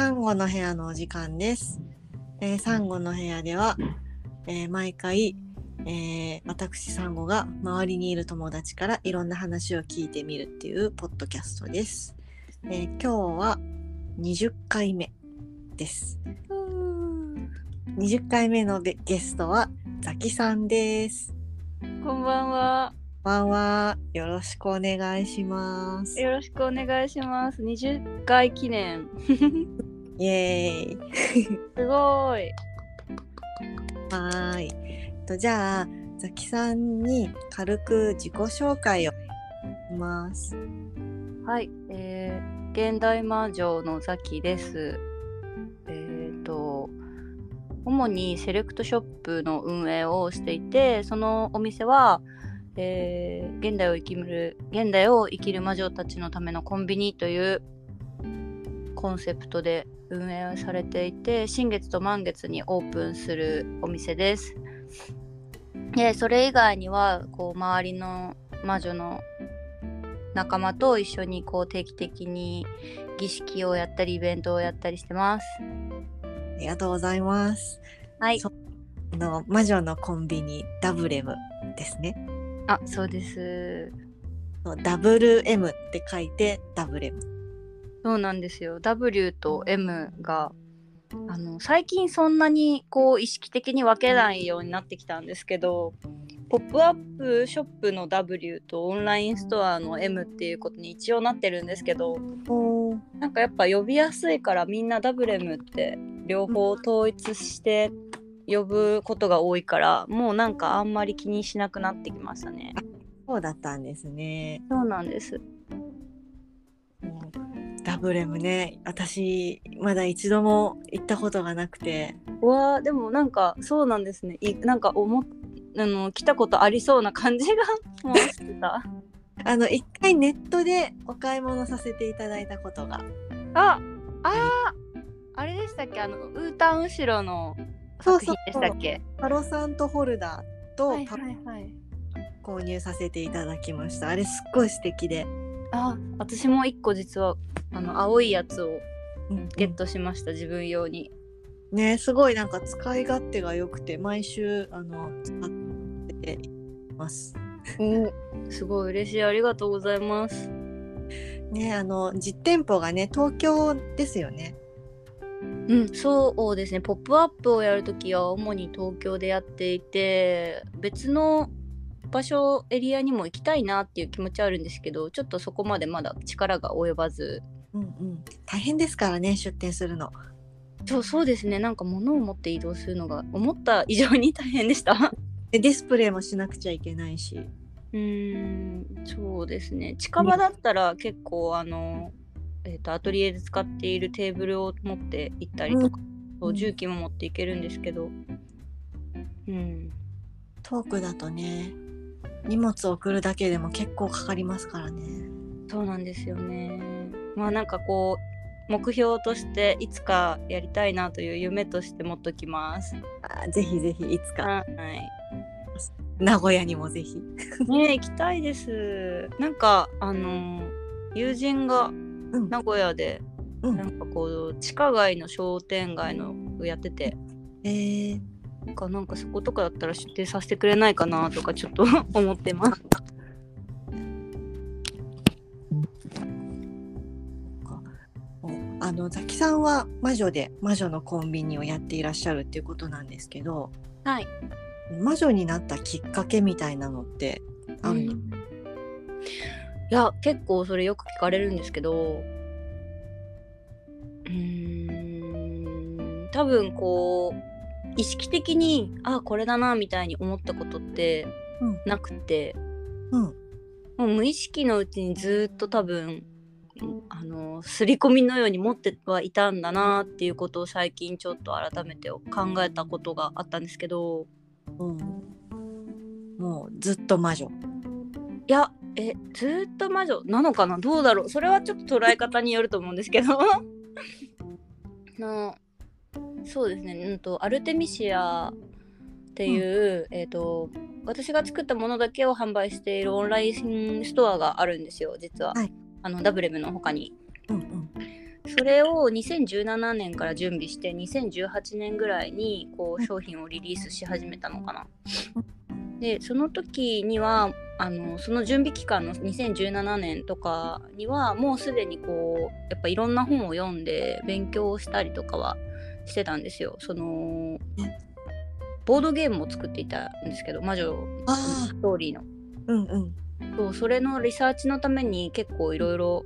サンゴの部屋のお時間です。えー、サンゴの部屋では、えー毎回、えー私サンゴが周りにいる友達からいろんな話を聞いてみるっていうポッドキャストです。えー今日は20回目です。20回目のべゲストはザキさんです。こんばんは。こんばんは。よろしくお願いします。よろしくお願いします。20回記念。イエーイ。すごい。はーい。とじゃあザキさんに軽く自己紹介をします。はい、えー、現代魔女のザキです。えっ、と、主にセレクトショップの運営をしていて、そのお店は、えー現代を生きる現代を生きる魔女たちのためのコンビニというコンセプトで運営されていて新月と満月にオープンするお店です。でそれ以外にはこう周りの魔女の仲間と一緒にこう定期的に儀式をやったりイベントをやったりしてます。ありがとうございます。はいそあの魔女のコンビニダブレムですね。あそうです。ダブル M って書いてダブレム。そうなんですよ。W と M があの最近そんなにこう意識的に分けないようになってきたんですけどポップアップショップの W とオンラインストアの M っていうことに一応なってるんですけどなんかやっぱ呼びやすいからみんな WM って両方統一して呼ぶことが多いからもうなんかあんまり気にしなくなってきましたね。そうだったんですね。そうなんです。ダブレムね、私まだ一度も行ったことがなくて、うわーでもなんかそうなんですね。いなんか思っあの来たことありそうな感じが もうしてた。あの一回ネットでお買い物させていただいたことが。ああーあれでしたっけ？あのウータン後ろの作品でしたっけ？パロサントホルダーとはいパはいはい。購入させていただきました。あれすっごい素敵で。あ私も一個実はあの青いやつをうんゲットしました、自分用に。ねすごいなんか使い勝手が良くて毎週あの使っています。すごい嬉しい。ありがとうございます。ねあの実店舗がね東京ですよね。うんそうですね。ポップアップをやるときは主に東京でやっていて別の場所エリアにも行きたいなっていう気持ちはあるんですけどちょっとそこまでまだ力が及ばずうんうん。大変ですからね出店するの。そうそうですねなんか物を持って移動するのが思った以上に大変でした でディスプレイもしなくちゃいけないし。うーんそうですね近場だったら結構あの、えー、とアトリエで使っているテーブルを持って行ったりとか、そう重機も持っていけるんですけどうん遠くだとね荷物を送るだけでも結構かかりますからね。そうなんですよねまあなんかこう目標としていつかやりたいなという夢として持っときます。あぜひぜひいつか。はい。名古屋にもぜひ。ねえ行きたいです。なんかあの友人がうん。名古屋でうん。なんかこう地下街の商店街のをやってて。えー、なんかなんかそことかだったら出店させてくれないかなとかちょっと 思ってますあのザキさんは魔女で魔女のコンビニをやっていらっしゃるっていうことなんですけどはい。魔女になったきっかけみたいなのってあるの、いや結構それよく聞かれるんですけどうーん多分こう意識的にあこれだなみたいに思ったことってうん。なくて、うん。もう無意識のうちにずっと多分うんあの刷り込みのように持ってはいたんだなっていうことを最近ちょっと改めて考えたことがあったんですけど。うん、もうずっと魔女。いやえずっと魔女なのかな？どうだろう？それはちょっと捉え方によると思うんですけど。のそうですね、うん、とアルテミシアっていう、えー、と私が作ったものだけを販売しているオンラインストアがあるんですよ実は、はいあのダブレムの他にうんうんそれを2017年から準備して2018年ぐらいにこう商品をリリースし始めたのかな。でその時にはあのその準備期間の2017年とかにはもうすでにこうやっぱいろんな本を読んで勉強したりとかはしてたんですよ。そのボードゲームを作っていたんですけど魔女のストーリーの。うんうん。そうそれのリサーチのために結構いろいろ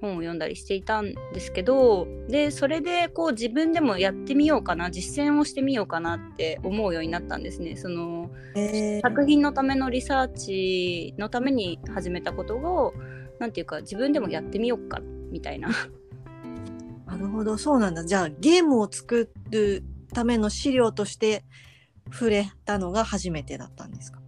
本を読んだりしていたんですけどでそれでこう自分でもやってみようかな実践をしてみようかなって思うようになったんですね。そのえー、作品のためのリサーチのために始めたことをなんていうか自分でもやってみようかみたいな。なるほどそうなんだじゃあゲームを作るための資料として触れたのが初めてだったんですか？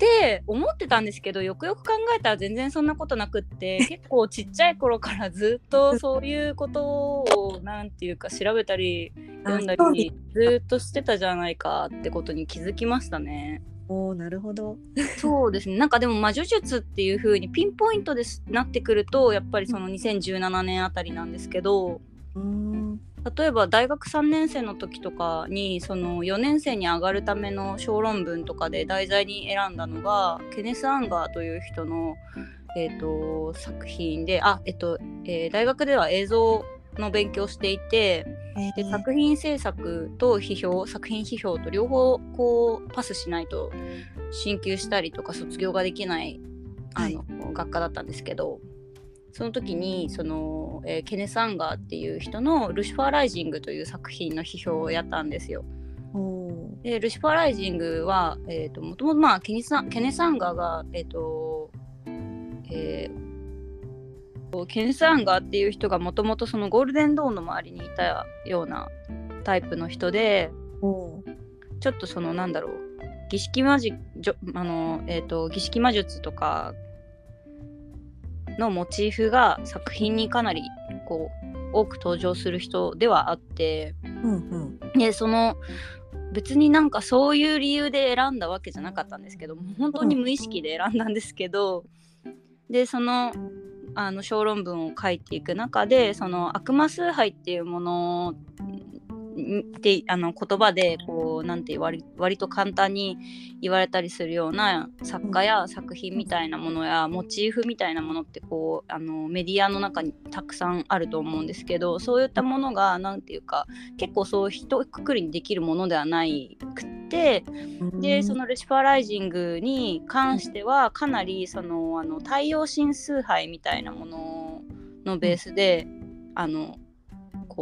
って思ってたんですけどよくよく考えたら全然そんなことなくって 結構ちっちゃい頃からずっとそういうことをなんていうか調べたり読んだりずっとしてたじゃないかってことに気づきましたね。おーなるほど。そうですねなんかでも魔女術っていう風にピンポイントですなってくるとやっぱりその2017年あたりなんですけどうーん例えば大学3年生の時とかにその4年生に上がるための小論文とかで題材に選んだのがケネス・アンガーという人の、えー、と作品であ、えっとえー大学では映像の勉強をしていてでえー。作品制作と批評作品批評と両方こうパスしないと進級したりとか卒業ができないあの、学科だったんですけどその時にその、えーケネス・アンガーっていう人の「ルシファー・ライジング」という作品の批評をやったんですよ。でルシファー・ライジングは、えー、ともともとまあケネスケネス・アンガーがえっ、とえーケネス・アンガーっていう人がもともとそのゴールデンドーンの周りにいたようなタイプの人でちょっとそのなんだろう儀式魔術あの、えー、と儀式魔術とかのモチーフが作品にかなりこう多く登場する人ではあってうんうん。でその別になんかそういう理由で選んだわけじゃなかったんですけども本当に無意識で選んだんですけど、でそのあの小論文を書いていく中でその悪魔崇拝っていうものってあの言葉でこうなんて割割と簡単に言われたりするような作家や作品みたいなものやモチーフみたいなものってこうあのメディアの中にたくさんあると思うんですけどそういったものがなんていうか結構そう一括りにできるものではないくってでそのルシファーライジングに関してはかなりそのあの太陽神崇拝みたいなもののベースであの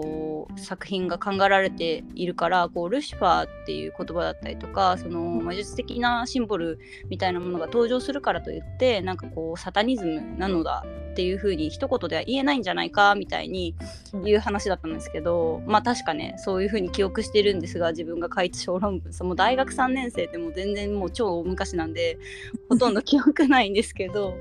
こう作品が考えられているからこうルシファーっていう言葉だったりとかその魔術的なシンボルみたいなものが登場するからといってなんかこうサタニズムなのだっていう風に一言では言えないんじゃないかみたいにいう話だったんですけどまあ確かねそういう風に記憶してるんですが自分が書いた小論文その大学3年生ってもう全然もう超大昔なんで ほとんど記憶ないんですけど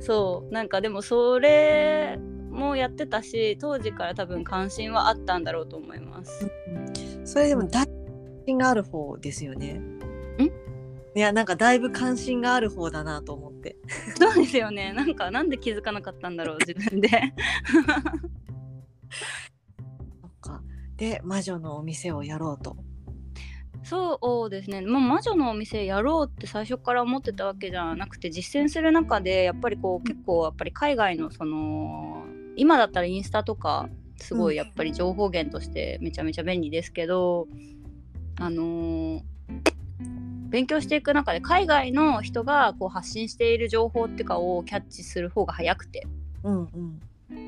そうなんかでもそれもやってたし当時から多分関心はあったんだろうと思います。それでも関心がある方ですよね。いやなんかだいぶ関心がある方だなと思って。そうですよねなんかなんで気づかなかったんだろう自分で。そっかで魔女のお店をやろうと。そうですね、まあ、魔女のお店やろうって最初から思ってたわけじゃなくて実践する中でやっぱりこう結構やっぱり海外のその今だったらインスタとかすごいやっぱり情報源としてめちゃめちゃ便利ですけど、あのー勉強していく中で海外の人がこう発信している情報っていうかをキャッチする方が早くて。うんうん。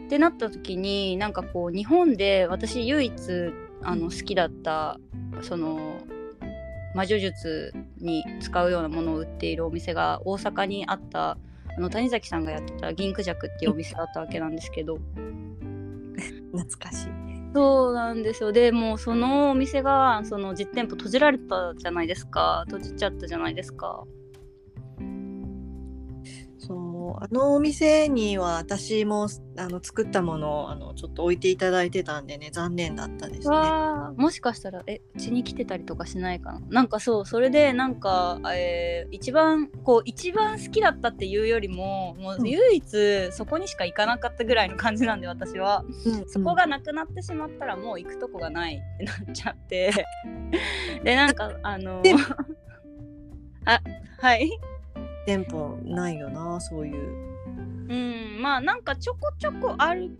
ってなった時になんかこう日本で私唯一あの好きだったその魔女術に使うようなものを売っているお店が大阪にあったあの谷崎さんがやってた銀クジャクっていうお店だったわけなんですけど。懐かしい。そうなんですよ。でもうそのお店がその実店舗閉じられたじゃないですか。閉じちゃったじゃないですかあのお店には私もあの作ったものをあのちょっと置いていただいてたんでね残念だったですね。もしかしたらえうちに来てたりとかしないかな？なんかそうそれでなんか、えー一番こう一番好きだったっていうよりももう唯一そこにしか行かなかったぐらいの感じなんで私は。うんそこがなくなってしまったらもう行くとこがないってなっちゃって。でなんかあので あはい店舗ないよなそういう。うんまあなんかちょこちょこある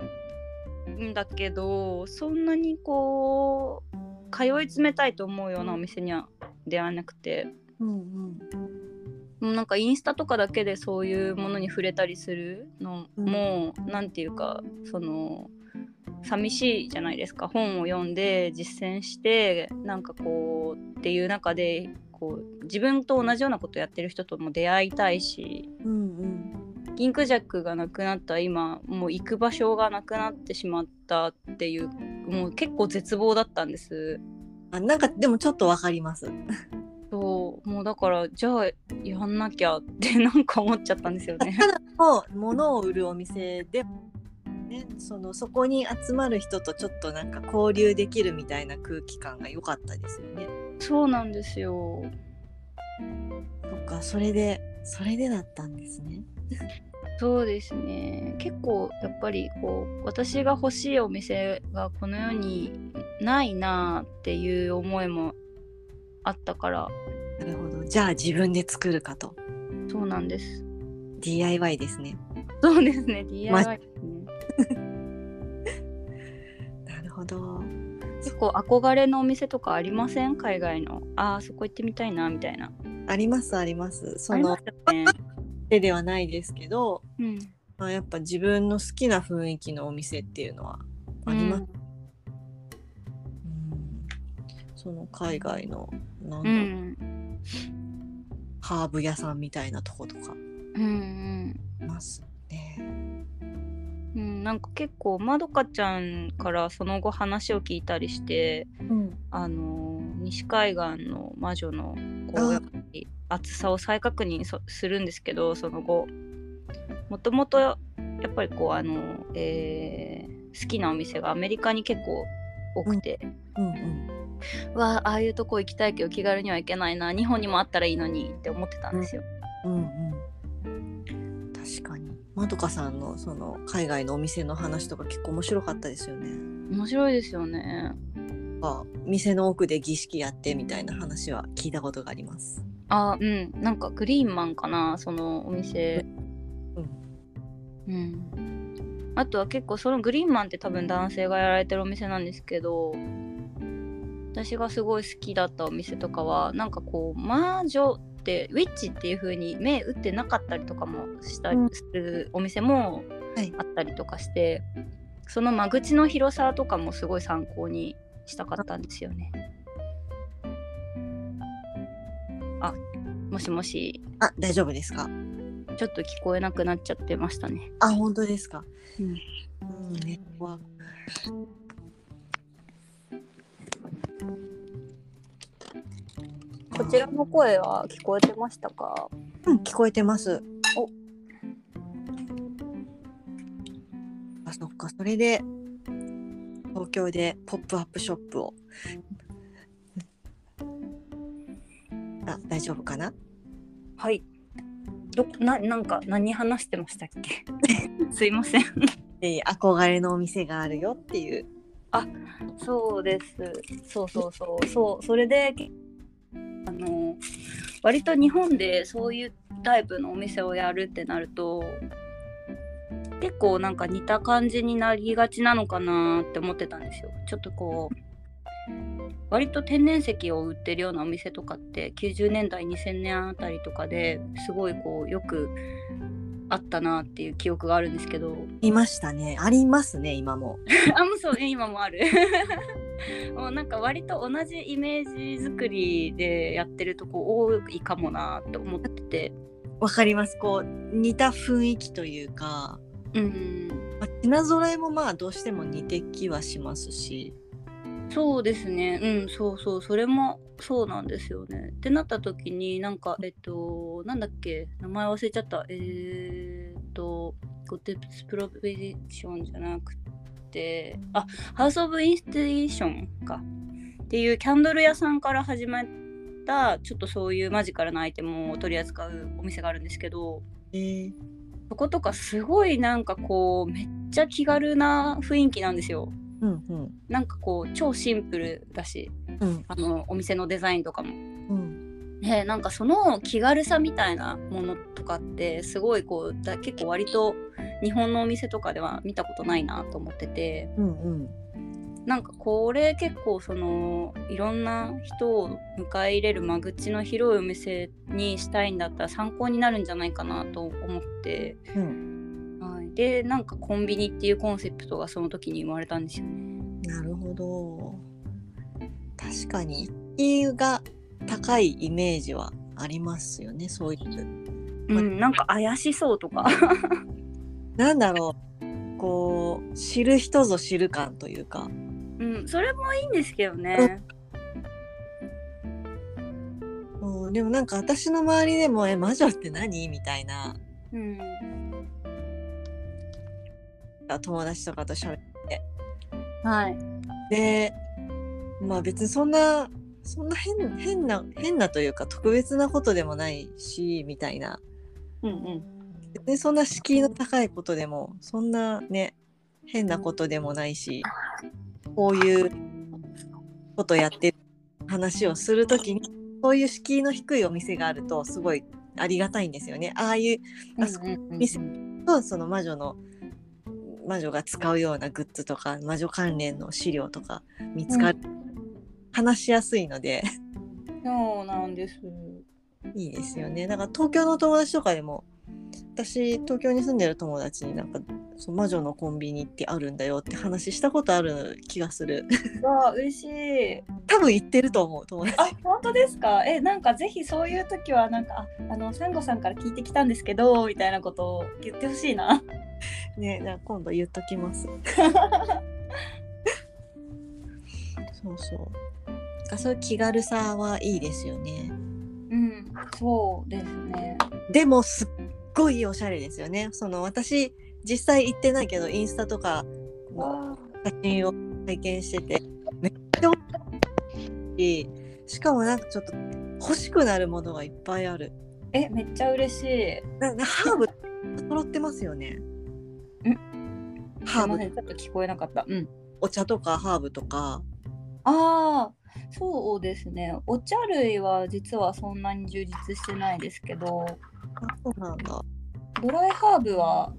んだけどそんなにこう通い詰めたいと思うようなお店には出会えなくて。うんうん。なんかインスタとかだけでそういうものに触れたりするのも、なんていうかその寂しいじゃないですか。本を読んで実践してなんかこうっていう中でこう自分と同じようなことやってる人とも出会いたいしうんうん銀クジャックがなくなった今もう行く場所がなくなってしまったっていうもう結構絶望だったんです。あなんかでもちょっとわかります。そうもうだからじゃあやんなきゃってなんか思っちゃったんですよね。ただの物を売るお店で、ね、そのそこに集まる人とちょっとなんか交流できるみたいな空気感が良かったですよね。そうなんですよ。そっかそれでそれでだったんですね。そうですね。結構やっぱりこう私が欲しいお店がこの世にないなっていう思いもあったから。なるほど。じゃあ自分で作るかと。そうなんです。DIY ですね。そうですね。DIY ですね構憧れのお店とかありません？海外の。あーそこ行ってみたいなみたいな。ありますあります。そのね、手ではないですけど、うん、まあ、やっぱ自分の好きな雰囲気のお店っていうのはあります。うん。その海外のなんうだろう、ん。ハーブ屋さんみたいなとことか。うんうん。いますね。うん、なんか結構まどかちゃんからその後話を聞いたりしてうん、あのー西海岸の魔女のこあ。うやっぱり厚さを再確認そするんですけどその後。もともとやっぱりこうあの、えー好きなお店がアメリカに結構多くて、うん。うんわあああいうとこ行きたいけど気軽には行けないな日本にもあったらいいのにって思ってたんですよ。うんうん。確かにまどかさんのその海外のお店の話とか結構面白かったですよね。面白いですよね。あ店の奥で儀式やってみたいな話は聞いたことがあります。あうんなんかグリーンマンかなそのお店うんあとは結構そのグリーンマンって多分男性がやられてるお店なんですけど私がすごい好きだったお店とかはなんかこう魔女ってウィッチっていう風に目打ってなかったりとかもしたりするお店もはいあったりとかして、その間口の広さとかもすごい参考にしたかったんですよね。あもしもしあ大丈夫ですか？ちょっと聞こえなくなっちゃってましたね。あ本当ですか？うんうんネこちらの声は聞こえてましたか？うん聞こえてます。おあそっかそれで東京でポップアップショップをあ大丈夫かな？はい。どななんか何話してましたっけ？すいません。えー憧れのお店があるよっていうそうです。そうそうそう。そうそれであの割と日本でそういうタイプのお店をやるってなると結構なんか似た感じになりがちなのかなって思ってたんですよ。ちょっとこう割と天然石を売ってるようなお店とかって90年代2000年あたりとかですごいこうよくあったなっていう記憶があるんですけど。いましたね。ありますね今も。あもうそう今もある もうなんか割と同じイメージ作りでやってるとこ多いかもなって思ってて。わかります。こう似た雰囲気というか、うん。まあ、品揃えもまあどうしても似てきはしますし。そうですね。うんそうそう。それもそうなんですよね。ってなった時になんかえっとなんだっけ？名前忘れちゃった。えー、っゴテスプロペディションじゃなくてあハウス・オブ・インステーションか。っていうキャンドル屋さんから始まったちょっとそういうマジカルなアイテムを取り扱うお店があるんですけどえー、そことかすごいなんかこうめっちゃ気軽な雰囲気なんですよ。うんうん。なんかこう超シンプルだしうん。あのお店のデザインとかも。うん。ね、なんかその気軽さみたいなものとかってすごいこうだ結構割と日本のお店とかでは見たことないなと思ってて。うんうん。なんかこれ結構そのいろんな人を迎え入れる間口の広いお店にしたいんだったら参考になるんじゃないかなと思って、うん。はい、でなんかコンビニっていうコンセプトがその時に生まれたんですよね。なるほど。確かに。敷居が高いイメージはありますよねそういう。うん、なんか怪しそうとか なんだろうこう知る人ぞ知る感というかうん、それもいいんですけどね。うん、でもなんか私の周りでも「え魔女って何?」みたいなうん、友達とかと喋ってはい。でまあ別にそんなそんな変変な変なというか特別なことでもないしみたいなうんうん。別にそんな敷居の高いことでもそんなね変なことでもないしこういうことやってる話をするときにそういう敷居の低いお店があるとすごいありがたいんですよね。ああいうあそこ店とその魔女の魔女が使うようなグッズとか魔女関連の資料とか見つかる、話しやすいので そうなんです。いいですよね。だから東京の友達とかでも私東京に住んでる友達になんかそう魔女のコンビニってあるんだよって話したことある気がする。わあ、嬉しい。多分行ってると思う友達。あ、本当ですか？え、なんかぜひそういう時はなんかあ、あのサンゴさんから聞いてきたんですけどみたいなことを言ってほしいな。ね、じゃあ今度言っときます。そうそう。あそういう気軽さはいいですよね。うん、そうですね。でもすっごいおしゃれですよね。その私実際行ってないけどインスタとかのわ写真を拝見しててめっちゃおしゃれししかもなんかちょっと欲しくなるものがいっぱいある。え、めっちゃ嬉しい。ななハーブ揃ってますよね。ハーブちょっと聞こえなかった。うん。お茶とかハーブとか。ああ、そうですね。お茶類は実はそんなに充実してないですけど、あそうなんだ。ドライハーブは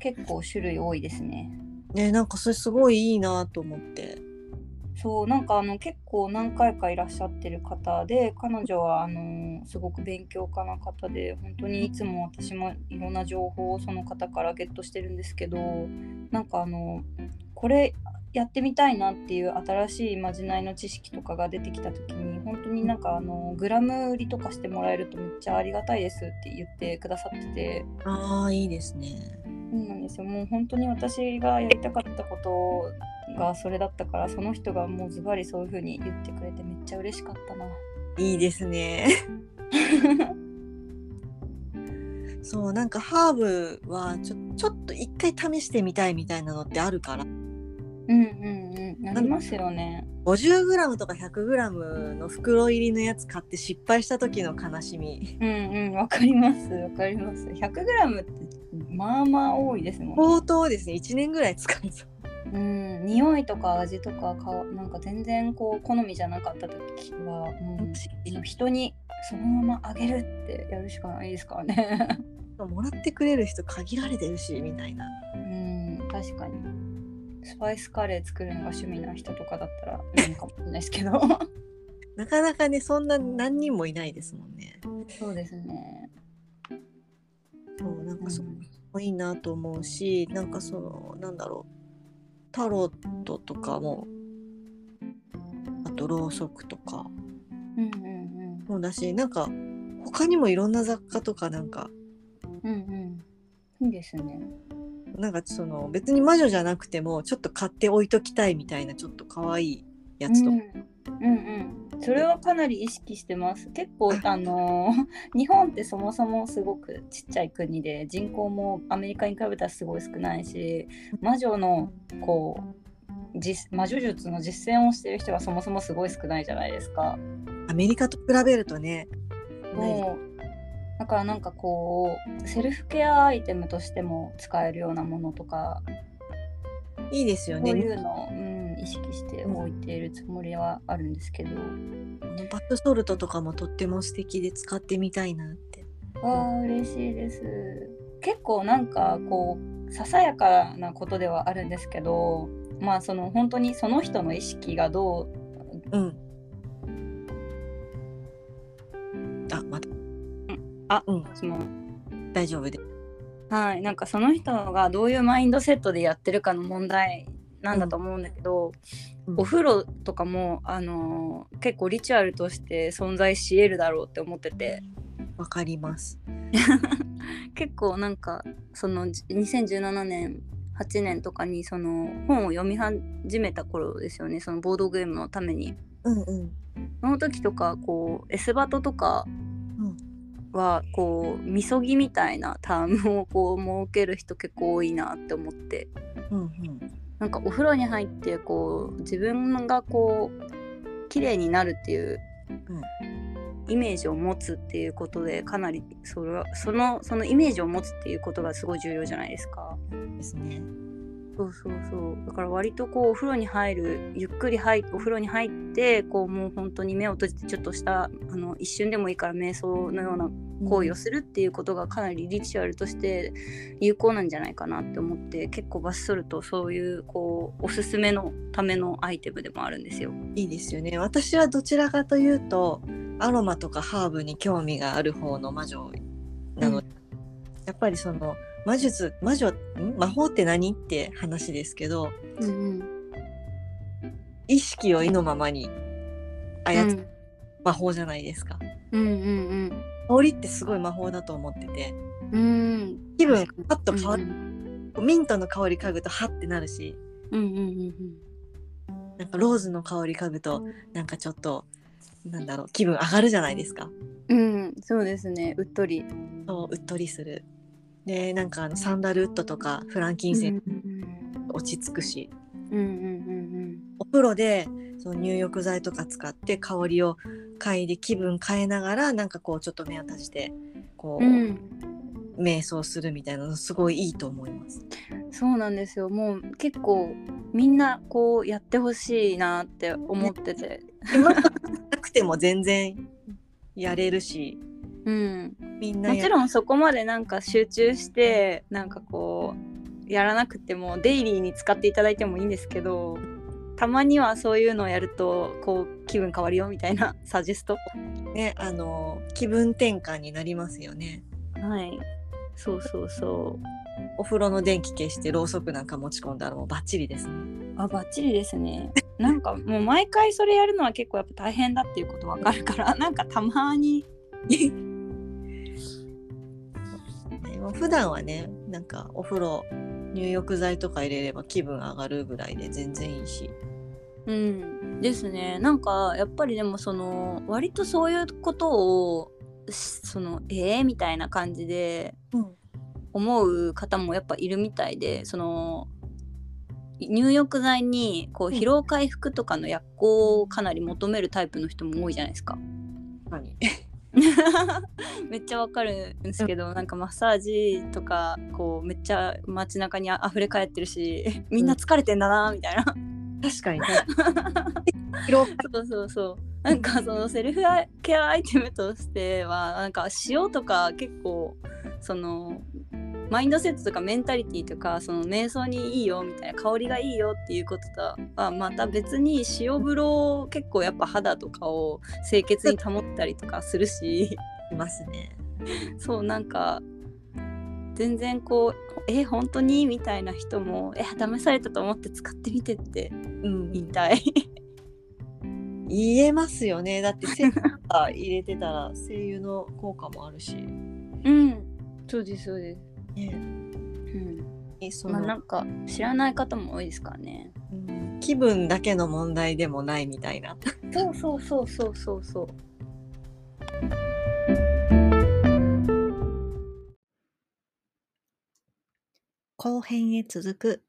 結構種類多いですね。ねなんかそれすごいいいなと思って。そうなんかあの結構何回かいらっしゃってる方で彼女はあのすごく勉強家な方で本当にいつも私もいろんな情報をその方からゲットしてるんですけどなんかあのこれやってみたいなっていう新しいまじないの知識とかが出てきた時に本当になんかあのグラム売りとかしてもらえるとめっちゃありがたいですって言ってくださっててああいいですね。そうなんですよもう本当に私がやりたかったことがそれだったからその人がもうズバリそういう風に言ってくれてめっちゃ嬉しかったな。いいですね。そうなんかハーブはちょちょっと一回試してみたいみたいなのってあるからうんうんうんありますよね。50g とか 100g の袋入りのやつ買って失敗した時の悲しみうんうんわかりますわかります。100g ってまあまあ多いですもんね。相当ですね1年ぐらい使えそううん匂いとか味とかかなんか全然こう好みじゃなかった時はもう人にそのままあげるってやるしかないですからね。もらってくれる人限られてるしみたいなうん確かに。スパイスカレー作るのが趣味な人とかだったらいいのかもしれないですけど。なかなかねそんな何人もいないですもんねそうですね。そうなんかそうんういいなと思うしなんかそのなんだろうタロットとかもあとろうそくとかうんうんもだしなんか他にもいろんな雑貨とかなんかうん。うんうん。いいですね。なんかその別に魔女じゃなくてもちょっと買って置いときたいみたいなちょっと可愛いやつとか、うん、うんうん。それはかなり意識してます。結構あのー日本ってそもそもすごくちっちゃい国で人口もアメリカに比べたらすごい少ないし魔女のこう実魔女術の実践をしてる人がそもそもすごい少ないじゃないですか。アメリカと比べるとねもうだからなんかこうセルフケアアイテムとしても使えるようなものとかいいですよこういねうのを、うん、意識して置いているつもりはあるんですけど。バスソルトとかもとっても素敵で使ってみたいなって。ああ嬉しいです。結構なんかこうささやかなことではあるんですけどまあその本当にその人の意識がどううん。あまたあうん。その大丈夫で。はい。なんかその人がどういうマインドセットでやってるかの問題なんだと思うんだけど、うん。お風呂とかもあのー結構リチュアルとして存在し得るだろうって思ってて。わかります。結構なんかそのじ2017年8年とかにその本を読み始めた頃ですよね。そのボードゲームのために。うんうん。その時とかこうエスバトとかうんはこうみそぎみたいなタームをこう設ける人結構多いなって思って。うんうんなんかお風呂に入ってこう自分がこう綺麗になるっていうイメージを持つっていうことでかなりそれはそのそのイメージを持つっていうことがすごい重要じゃないですか。ですね。そうそうそうだから割とこうお風呂に入るゆっくり入お風呂に入ってこうもう本当に目を閉じてちょっとしたあの一瞬でもいいから瞑想のような行為をするっていうことがかなりリチュアルとして有効なんじゃないかなって思って結構バスソルトそういうこうおすすめのためのアイテムでもあるんですよ。いいですよね私はどちらかというとアロマとかハーブに興味がある方の魔女なので、やっぱりその魔術魔女ん？魔法って何？って話ですけどうんうん。意識を意のままに操るうん。魔法じゃないですか、うんうん香りってすごい魔法だと思ってて。うん。うん気分パッとうん変わる、ミントの香り嗅ぐとハッてなるし。うんうんうんなんかローズの香り嗅ぐとなんかちょっとなんだろう気分上がるじゃないですか。うんうん。そうですね。うっとり。そううっとりする。でなんかあのサンダルウッドとかフランキンセンス落ち着くし、うんうんうんお風呂でその入浴剤とか使って香りを嗅いで気分変えながらなんかこうちょっと目を閉じてこう、うん。うん瞑想するみたいなのすごいいいと思います。そうなんですよ。もう結構みんなこうやってほしいなって思ってて、今なくても全然やれるし。うん、みんなやもちろんそこまでなんか集中してなんかこうやらなくてもデイリーに使っていただいてもいいんですけどたまにはそういうのをやるとこう気分変わるよみたいな サジェスト。ねあの気分転換になりますよね。はい。そうそうそお風呂の電気消してろうそくなんか持ち込んだらもうバッチリですね。うあバッチリですね。なんかもう毎回それやるのは結構やっぱ大変だっていうことわかるからなんかたまにねもう普段はねなんかお風呂入浴剤とか入れれば気分上がるぐらいで全然いいし。うん。ですね。なんかやっぱりでもその割とそういうことをしそのえー、みたいな感じでうん。思う方もやっぱいるみたいでその入浴剤にこううん。疲労回復とかの薬効をかなり求めるタイプの人も多いじゃないですか。何 めっちゃわかるんですけど、なんかマッサージとかこうめっちゃ街中にあ溢れ返ってるしみんな疲れてんだなみたいな。確かに ね。そうそうそう。なんかそのセルフケアアイテムとしてはなんか塩とか結構そのマインドセットとかメンタリティとかその瞑想にいいよみたいな香りがいいよっていうこととはまた別に塩風呂結構やっぱ肌とかを清潔に保ったりとかするしいますね。そうなんか全然こうえ本当にみたいな人もえ試されたと思って使ってみてってうん言いたい。言えますよね。だってセンター入れてたら 声優の効果もあるし。うんそうですそうです。ね、うんえそまあ、なんか知らない方も多いですからね。気分だけの問題でもないみたいな。そうそうそうそうそうそう。後編へ続く